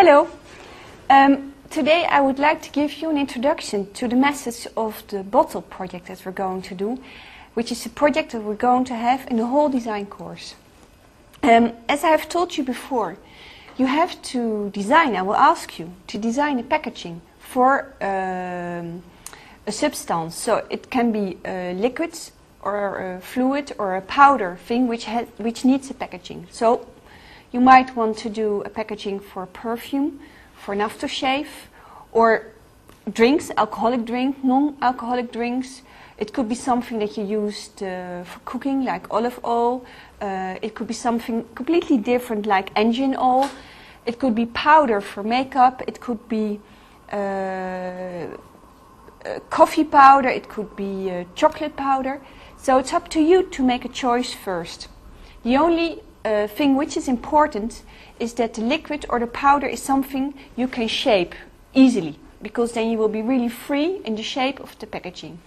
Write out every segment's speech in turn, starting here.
Hello. Um, today I would like to give you an introduction to the message of the bottle project that we're going to do, which is a project that we're going to have in the whole design course. Um, as I have told you before, you have to design, I will ask you, to design a packaging for um, a substance. So it can be a liquid or a fluid or a powder thing which, which needs a packaging. So you might want to do a packaging for perfume, for an aftershave, or drinks, alcoholic drink, non-alcoholic drinks. It could be something that you used uh, for cooking, like olive oil. Uh, it could be something completely different, like engine oil. It could be powder for makeup. It could be uh, uh coffee powder. It could be uh, chocolate powder. So it's up to you to make a choice first. The only uh, thing which is important is that the liquid or the powder is something you can shape easily because then you will be really free in the shape of the packaging.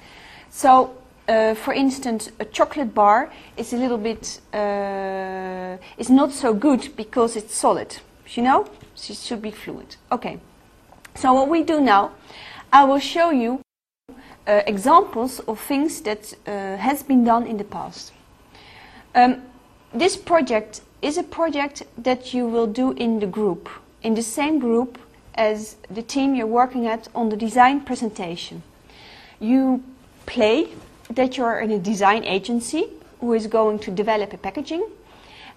So, uh, for instance, a chocolate bar is a little bit uh, is not so good because it's solid. You know, it should be fluid. Okay. So what we do now, I will show you uh, examples of things that uh, has been done in the past. Um, this project is a project that you will do in the group, in the same group as the team you're working at on the design presentation. You play that you're in a design agency who is going to develop a packaging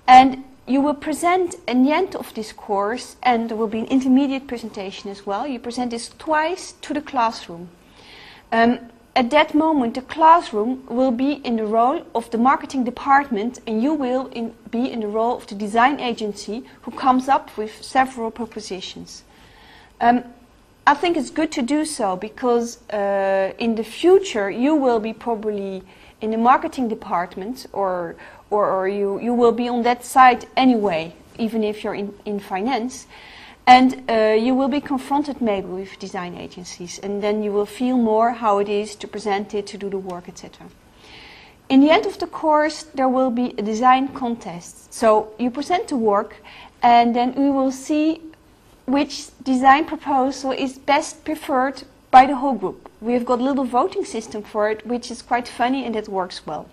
and you will present in the end of this course and there will be an intermediate presentation as well. You present this twice to the classroom. Um, at that moment, the classroom will be in the role of the marketing department and you will in, be in the role of the design agency who comes up with several propositions. Um, I think it's good to do so because uh, in the future you will be probably in the marketing department or, or, or you, you will be on that side anyway, even if you're in, in finance. And uh, you will be confronted maybe with design agencies, and then you will feel more how it is to present it, to do the work, etc. In the end of the course, there will be a design contest. So you present the work, and then we will see which design proposal is best preferred by the whole group. We have got a little voting system for it, which is quite funny and it works well.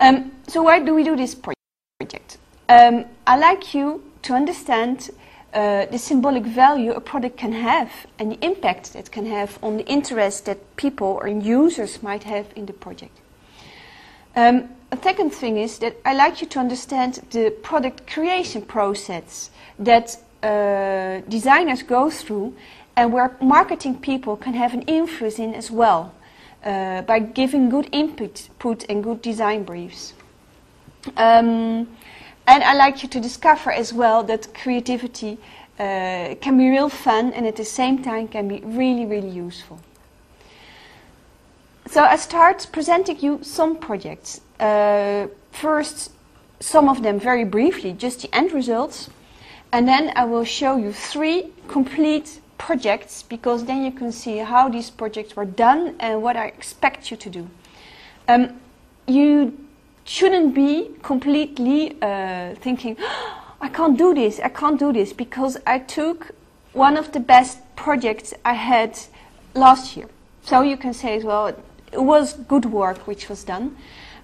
Um, so why do we do this project? Um, I like you to understand uh, the symbolic value a product can have and the impact it can have on the interest that people or users might have in the project. Um, a second thing is that I like you to understand the product creation process that uh, designers go through and where marketing people can have an influence in as well uh, by giving good input put and good design briefs. Um, and I like you to discover as well that creativity uh, can be real fun and at the same time can be really, really useful. So I start presenting you some projects. Uh, first, some of them very briefly, just the end results. And then I will show you three complete projects because then you can see how these projects were done and what I expect you to do. Um, you shouldn't be completely uh, thinking, oh, I can't do this, I can't do this, because I took one of the best projects I had last year. So you can say well, it was good work which was done.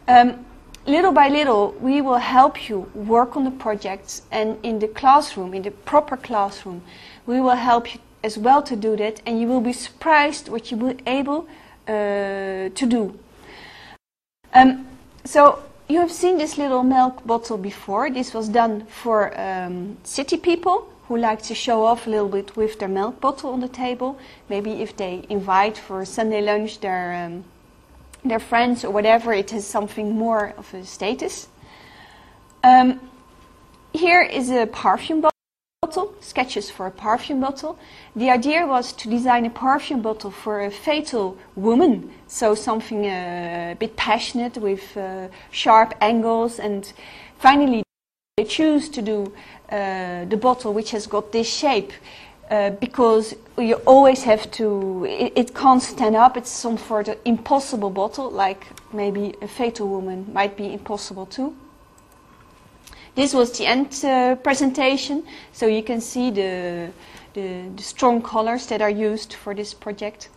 Um, little by little, we will help you work on the projects, and in the classroom, in the proper classroom, we will help you as well to do that, and you will be surprised what you will able uh, to do. Um, so you have seen this little milk bottle before. This was done for um, city people who like to show off a little bit with their milk bottle on the table. Maybe if they invite for Sunday lunch their um, their friends or whatever, it has something more of a status. Um, here is a perfume bottle bottle, sketches for a perfume bottle. The idea was to design a perfume bottle for a fatal woman, so something uh, a bit passionate with uh, sharp angles. And finally, they choose to do uh, the bottle which has got this shape. Uh, because you always have to, it, it, can't stand up, it's some sort of impossible bottle, like maybe a fatal woman might be impossible too. This was the end uh, presentation, so you can see the, the, the, strong colors that are used for this project.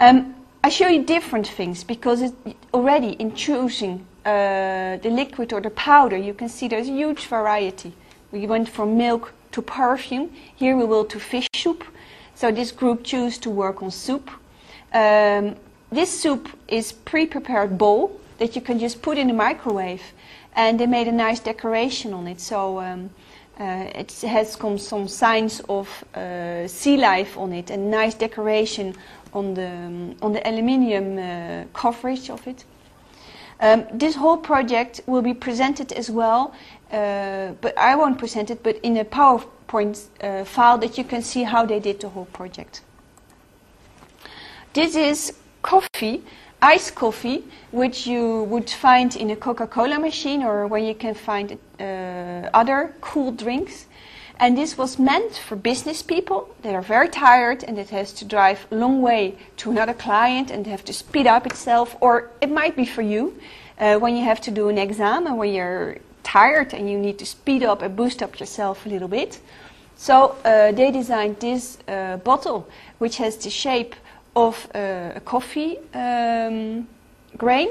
Um, I show you different things because it, already in choosing uh, the liquid or the powder, you can see there's a huge variety. We went from milk to perfume. Here we will to fish soup. So this group chose to work on soup. Um, this soup is pre-prepared bowl that you can just put in the microwave and they made a nice decoration on it. So um, uh, it has some, some signs of uh, sea life on it and nice decoration on the um, on the aluminium uh, coverage of it. Um, this whole project will be presented as well, uh, but I won't present it, but in a PowerPoint uh, file that you can see how they did the whole project. This is coffee iced coffee, which you would find in a Coca-Cola machine or where you can find uh, other cool drinks. And this was meant for business people that are very tired and that has to drive a long way to another client and have to speed up itself. Or it might be for you uh, when you have to do an exam and when you're tired and you need to speed up and boost up yourself a little bit. So uh, they designed this uh, bottle, which has the shape of uh, a coffee um, grain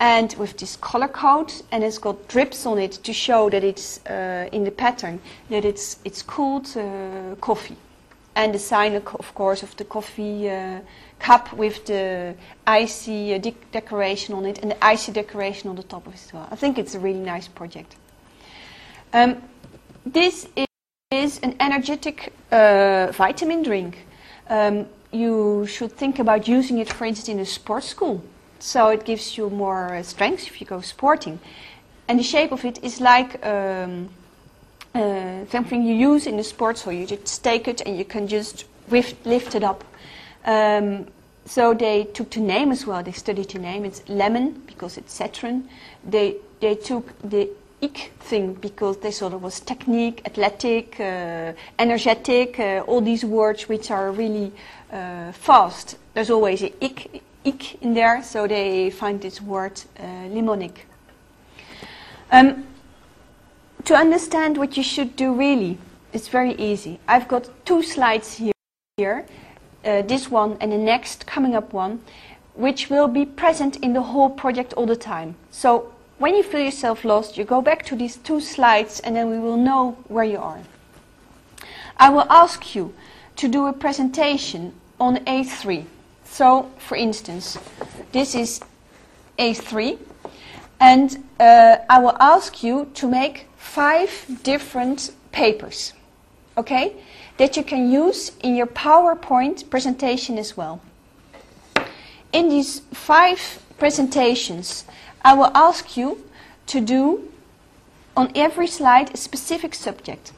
and with this color code and it's got drips on it to show that it's uh, in the pattern that it's it's cooled uh, coffee and the sign of course of the coffee uh, cup with the icy uh, de decoration on it and the icy decoration on the top of it as well. I think it's a really nice project. Um, this is an energetic uh, vitamin drink. Um, you should think about using it, for instance, in a sports school. So it gives you more uh, strength if you go sporting. And the shape of it is like um, uh, something you use in the sports hall. You just take it and you can just lift, lift it up. Um, so they took the name as well. They studied the name. It's lemon because it's citron. They they took the thing because they thought it was technique, athletic, uh, energetic, uh, all these words which are really uh, fast. There's always a ik, ik in there, so they find this word uh, limonic. Um, to understand what you should do really, it's very easy. I've got two slides here, here uh, this one and the next coming up one, which will be present in the whole project all the time. So when you feel yourself lost, you go back to these two slides and then we will know where you are. I will ask you to do a presentation on A3. So, for instance, this is A3 and uh, I will ask you to make five different papers, okay, that you can use in your PowerPoint presentation as well. In these five presentations, I will ask you to do on every slide a specific subject.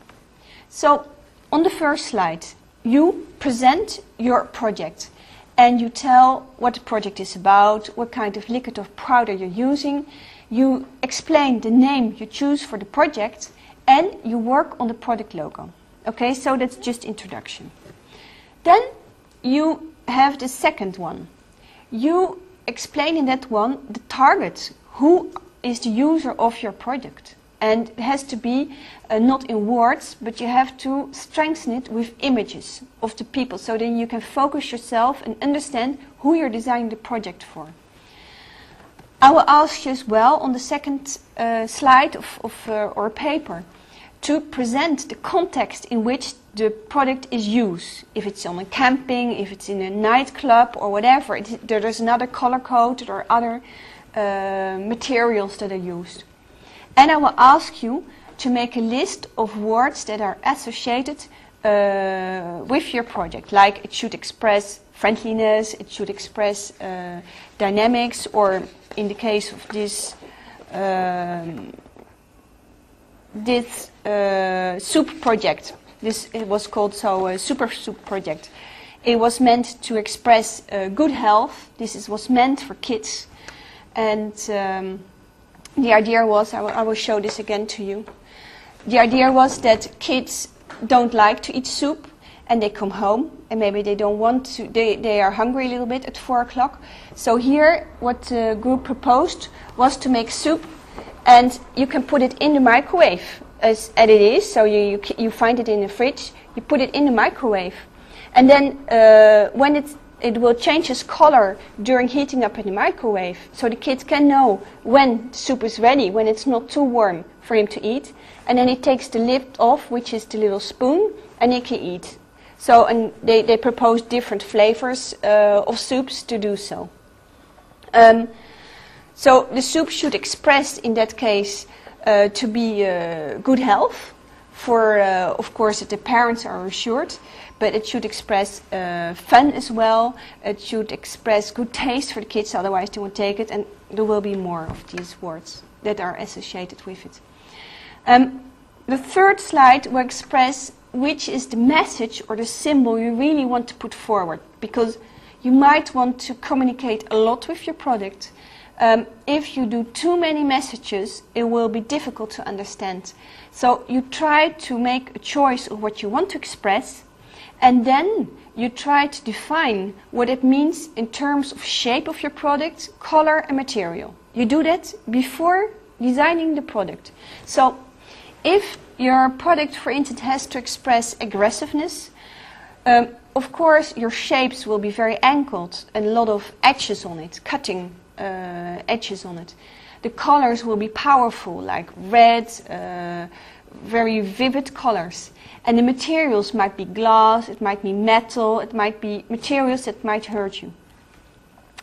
So on the first slide, you present your project and you tell what the project is about, what kind of liquid or powder you're using. You explain the name you choose for the project and you work on the product logo. Okay, so that's just introduction. Then you have the second one. You explain in that one the target. Who is the user of your product? And it has to be uh, not in words, but you have to strengthen it with images of the people. So then you can focus yourself and understand who you're designing the project for. I will ask you as well on the second uh, slide of, of uh, or paper to present the context in which the product is used. If it's on a camping, if it's in a nightclub or whatever, it, there's another color code or other uh, materials that are used. And I will ask you to make a list of words that are associated uh, with your project. Like it should express friendliness, it should express uh, dynamics, or in the case of this um, this uh, soup project, this it was called so a super soup project. It was meant to express uh, good health. This is, was meant for kids, and um, the idea was I, I will show this again to you the idea was that kids don't like to eat soup and they come home and maybe they don't want to, they, they are hungry a little bit at four o'clock. So here, what the group proposed was to make soup and you can put it in the microwave as, as it is. So you, you, you find it in the fridge, you put it in the microwave. And then uh, when it's it will change its color during heating up in the microwave. So the kids can know when soup is ready, when it's not too warm for him to eat. And then he takes the lid off, which is the little spoon, and he can eat. So, and they, they propose different flavors uh, of soups to do so. Um, so the soup should express, in that case, uh, to be uh, good health. For, uh, of course, that the parents are assured but it should express uh, fun as well. It should express good taste for the kids, otherwise they won't take it. And there will be more of these words that are associated with it. Um, the third slide will express which is the message or the symbol you really want to put forward, because you might want to communicate a lot with your product. Um, if you do too many messages, it will be difficult to understand. So you try to make a choice of what you want to express and then you try to define what it means in terms of shape of your product, color, and material. You do that before designing the product. So, if your product, for instance, has to express aggressiveness, um, of course, your shapes will be very angled and a lot of edges on it, cutting edges on it. The colors will be powerful, like red, uh, very vivid colors. And the materials might be glass, it might be metal, it might be materials that might hurt you.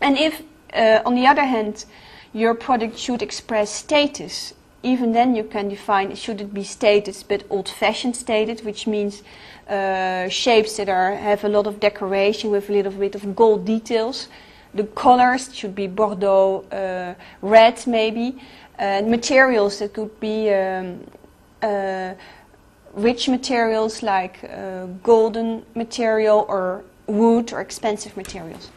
And if, uh, on the other hand, your product should express status, even then you can define it should it be status but old-fashioned status, which means uh, shapes that are have a lot of decoration with a little bit of gold details. The colors should be Bordeaux uh, red, maybe. Uh, materials that could be um, uh, rich materials like uh, golden material or wood or expensive materials.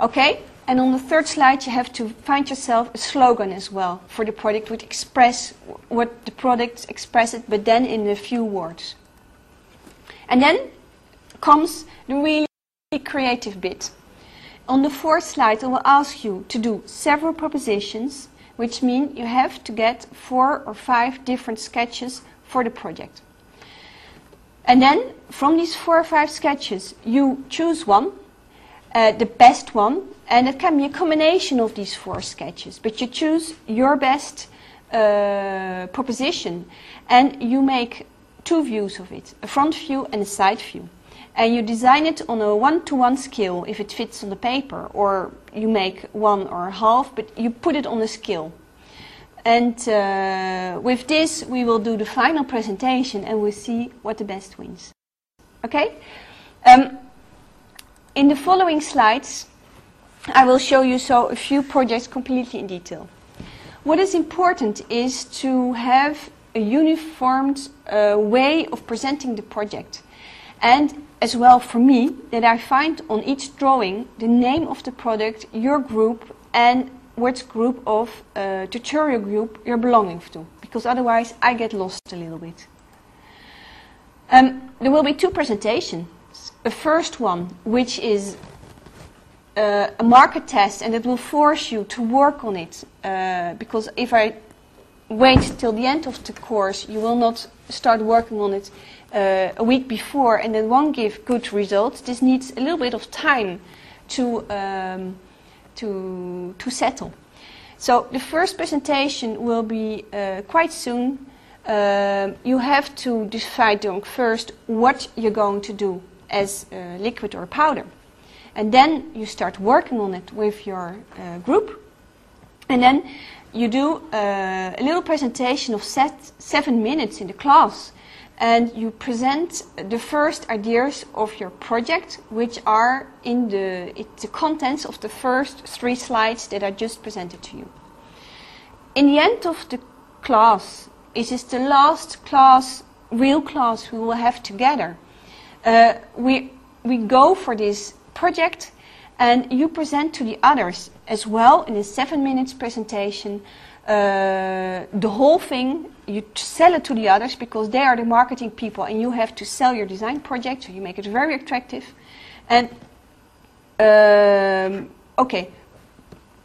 Okay, and on the third slide you have to find yourself a slogan as well for the product which express what the product expresses but then in a few words. And then comes the really creative bit. On the fourth slide I will ask you to do several propositions which mean you have to get four or five different sketches for the project. And then from these four or five sketches, you choose one, uh, the best one, and it can be a combination of these four sketches, but you choose your best uh, proposition and you make two views of it, a front view and a side view. And you design it on a one-to-one -one scale if it fits on the paper, or you make one or a half, but you put it on a scale. And uh, with this, we will do the final presentation and we'll see what the best wins. Okay? Um, in the following slides, I will show you so a few projects completely in detail. What is important is to have a uniformed uh, way of presenting the project. And as well for me, that I find on each drawing the name of the product, your group, and which group of uh, tutorial group you're belonging to, because otherwise I get lost a little bit. Um, there will be two presentations. A first one, which is uh, a market test, and it will force you to work on it, uh, because if I wait till the end of the course, you will not start working on it uh, a week before, and then won't give good results. This needs a little bit of time to um, to, to settle. So the first presentation will be uh, quite soon. Uh, you have to decide first what you're going to do as liquid or powder. And then you start working on it with your uh, group. And then you do uh, a little presentation of set seven minutes in the class and you present the first ideas of your project, which are in the, the contents of the first three slides that I just presented to you. In the end of the class, it is the last class, real class we will have together. Uh, we, we go for this project and you present to the others as well in a seven minutes presentation uh, the whole thing, you sell it to the others because they are the marketing people and you have to sell your design project, so you make it very attractive. And, um, okay,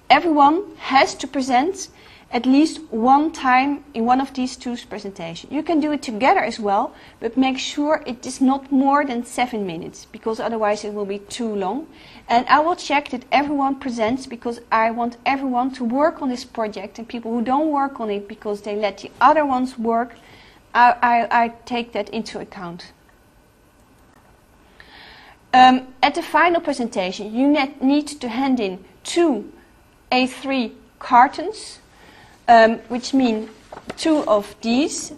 everyone has to present at least one time in one of these two presentations. You can do it together as well, but make sure it is not more than seven minutes, because otherwise it will be too long. And I will check that everyone presents, because I want everyone to work on this project, and people who don't work on it because they let the other ones work, I, I, I take that into account. Um, at the final presentation, you need to hand in two A3 cartons um, which mean two of these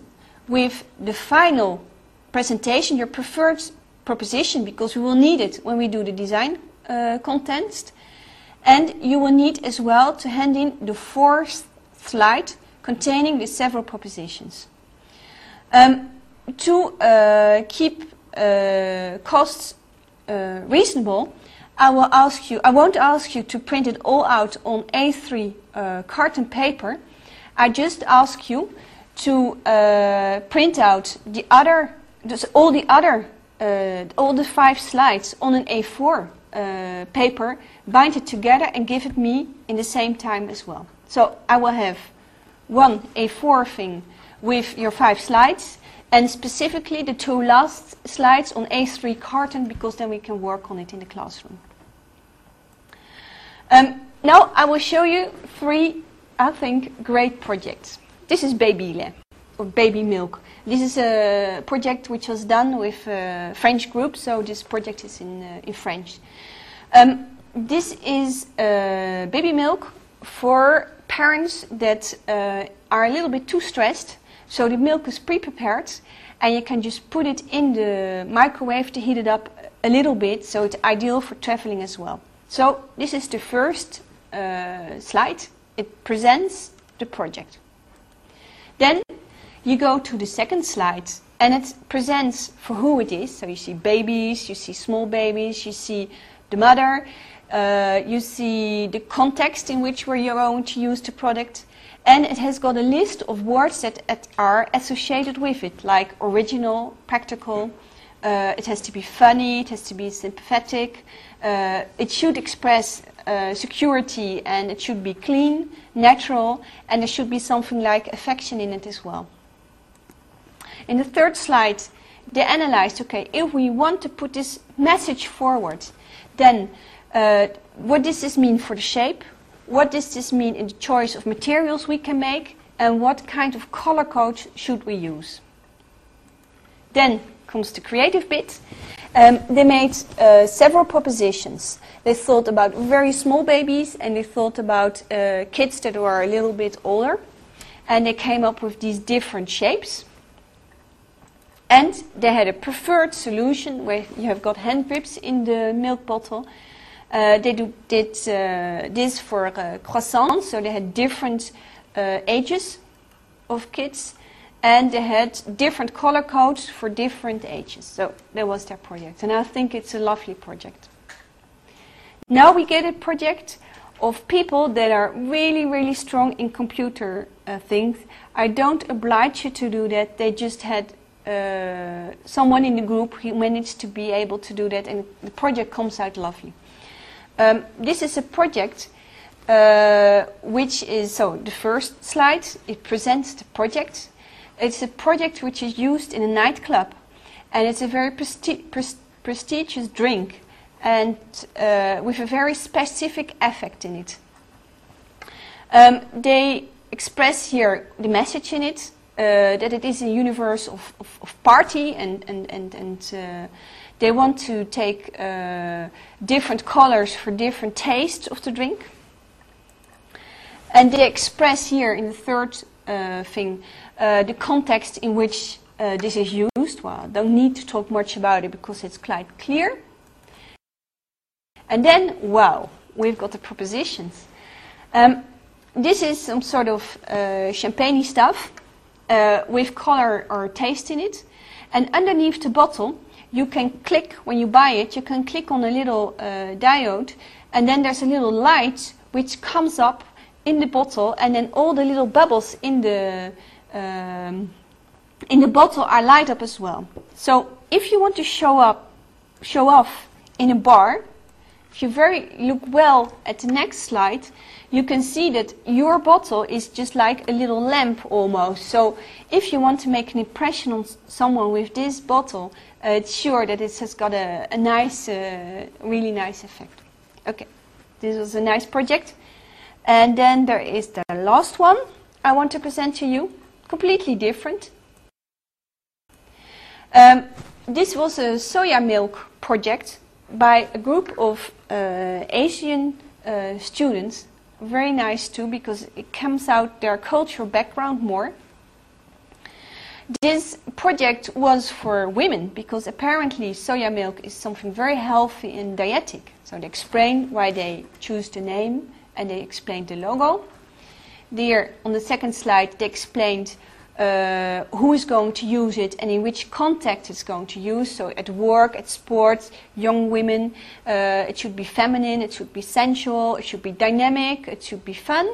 with the final presentation, your preferred proposition, because we will need it when we do the design uh, contents. And you will need as well to hand in the fourth slide containing the several propositions. Um, to uh, keep uh, costs uh, reasonable, I will ask you, I won't ask you to print it all out on A3 uh, carton paper, I just ask you to uh, print out the other, all the other, uh, all the five slides on an A4 uh, paper, bind it together and give it me in the same time as well. So I will have one A4 thing with your five slides and specifically the two last slides on A3 carton because then we can work on it in the classroom. Um, now I will show you three I think, great project. This is Baby lait, or Baby Milk. This is a project which was done with a French group, so this project is in, uh, in French. Um, this is uh, baby milk for parents that uh, are a little bit too stressed. So the milk is pre-prepared and you can just put it in the microwave to heat it up a little bit, so it's ideal for traveling as well. So this is the first uh, slide it presents the project. Then you go to the second slide and it presents for who it is. So you see babies, you see small babies, you see the mother, uh, you see the context in which we're going to use the product, and it has got a list of words that are associated with it, like original, practical. Uh, it has to be funny, it has to be sympathetic. Uh, it should express uh, security and it should be clean, natural, and there should be something like affection in it as well. In the third slide, they analyzed okay, if we want to put this message forward, then uh, what does this mean for the shape? What does this mean in the choice of materials we can make? And what kind of color code should we use? Then comes the creative bit. Um, they made uh, several propositions. They thought about very small babies and they thought about uh, kids that were a little bit older. And they came up with these different shapes. And they had a preferred solution where you have got hand grips in the milk bottle. Uh, they do, did uh, this for uh, croissants, so they had different uh, ages of kids and they had different color codes for different ages. So that was their project, and I think it's a lovely project. Now we get a project of people that are really, really strong in computer uh, things. I don't oblige you to do that. They just had uh, someone in the group who managed to be able to do that, and the project comes out lovely. Um, this is a project uh, which is so the first slide. It presents the project it's a project which is used in a nightclub, and it's a very presti pres prestigious drink, and uh, with a very specific effect in it. Um, they express here the message in it uh, that it is a universe of, of, of party, and and and and uh, they want to take uh, different colors for different tastes of the drink. And they express here in the third thing uh, the context in which uh, this is used, well, don't need to talk much about it because it's quite clear. And then, wow, we've got the propositions. Um, this is some sort of uh, champagne stuff uh, with color or taste in it. And underneath the bottle, you can click, when you buy it, you can click on a little uh, diode, and then there's a little light which comes up in the bottle, and then all the little bubbles in the um, in the bottle are light up as well. So if you want to show up, show off in a bar, if you very look well at the next slide, you can see that your bottle is just like a little lamp almost. So if you want to make an impression on someone with this bottle, uh, it's sure that it has got a, a nice, uh, really nice effect. Okay, this was a nice project. And then there is the last one I want to present to you, completely different. Um, this was a soya milk project by a group of uh, Asian uh, students. Very nice too, because it comes out their cultural background more. This project was for women because apparently soya milk is something very healthy and dietetic. So they explain why they choose the name and they explained the logo. There, on the second slide, they explained uh, who is going to use it and in which context it's going to use. So at work, at sports, young women, uh, it should be feminine, it should be sensual, it should be dynamic, it should be fun.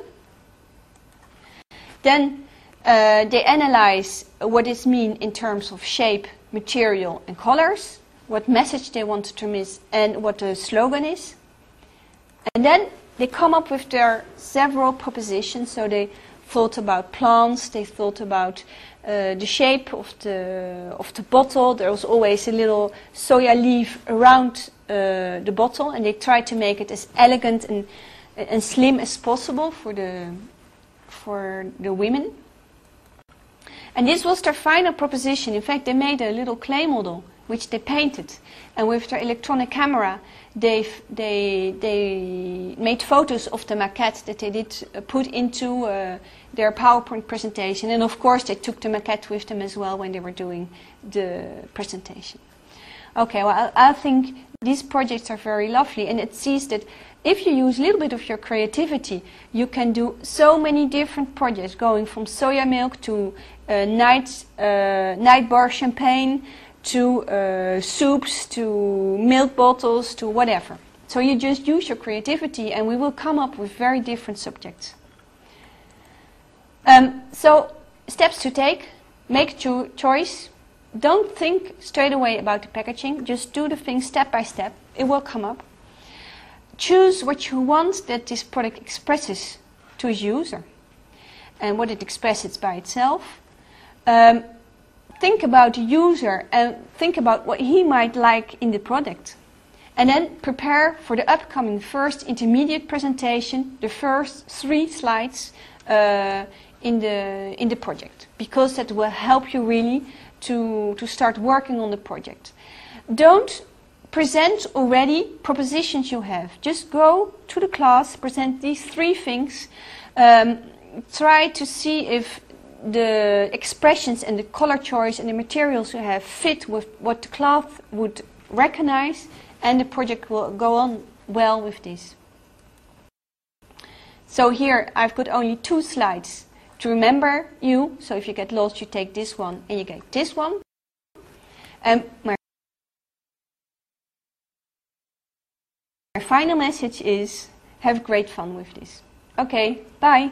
Then uh, they analyze what it means in terms of shape, material, and colors, what message they want to transmit, and what the slogan is. And then they come up with their several propositions. So they thought about plants, they thought about uh, the shape of the, of the bottle. There was always a little soya leaf around uh, the bottle, and they tried to make it as elegant and, and slim as possible for the, for the women. And this was their final proposition. In fact, they made a little clay model, which they painted. And with their electronic camera, they they, they made photos of the maquette that they did uh, put into uh, their PowerPoint presentation. And of course, they took the maquette with them as well when they were doing the presentation. Okay, well, I, I think these projects are very lovely, and it sees that if you use a little bit of your creativity, you can do so many different projects, going from soya milk to uh, night, uh, night bar champagne, to uh, soups, to milk bottles, to whatever. So you just use your creativity and we will come up with very different subjects. Um, so, steps to take make your choice. Don't think straight away about the packaging, just do the thing step by step. It will come up. Choose what you want that this product expresses to a user and what it expresses by itself. Um, think about the user and think about what he might like in the product. And then prepare for the upcoming first intermediate presentation, the first three slides uh, in, the, in the project, because that will help you really to, to start working on the project. Don't present already propositions you have. Just go to the class, present these three things, um, try to see if the expressions and the color choice and the materials you have fit with what the cloth would recognize and the project will go on well with this. So here I've got only two slides to remember you. So if you get lost, you take this one and you get this one. Um, my final message is have great fun with this. Okay, bye.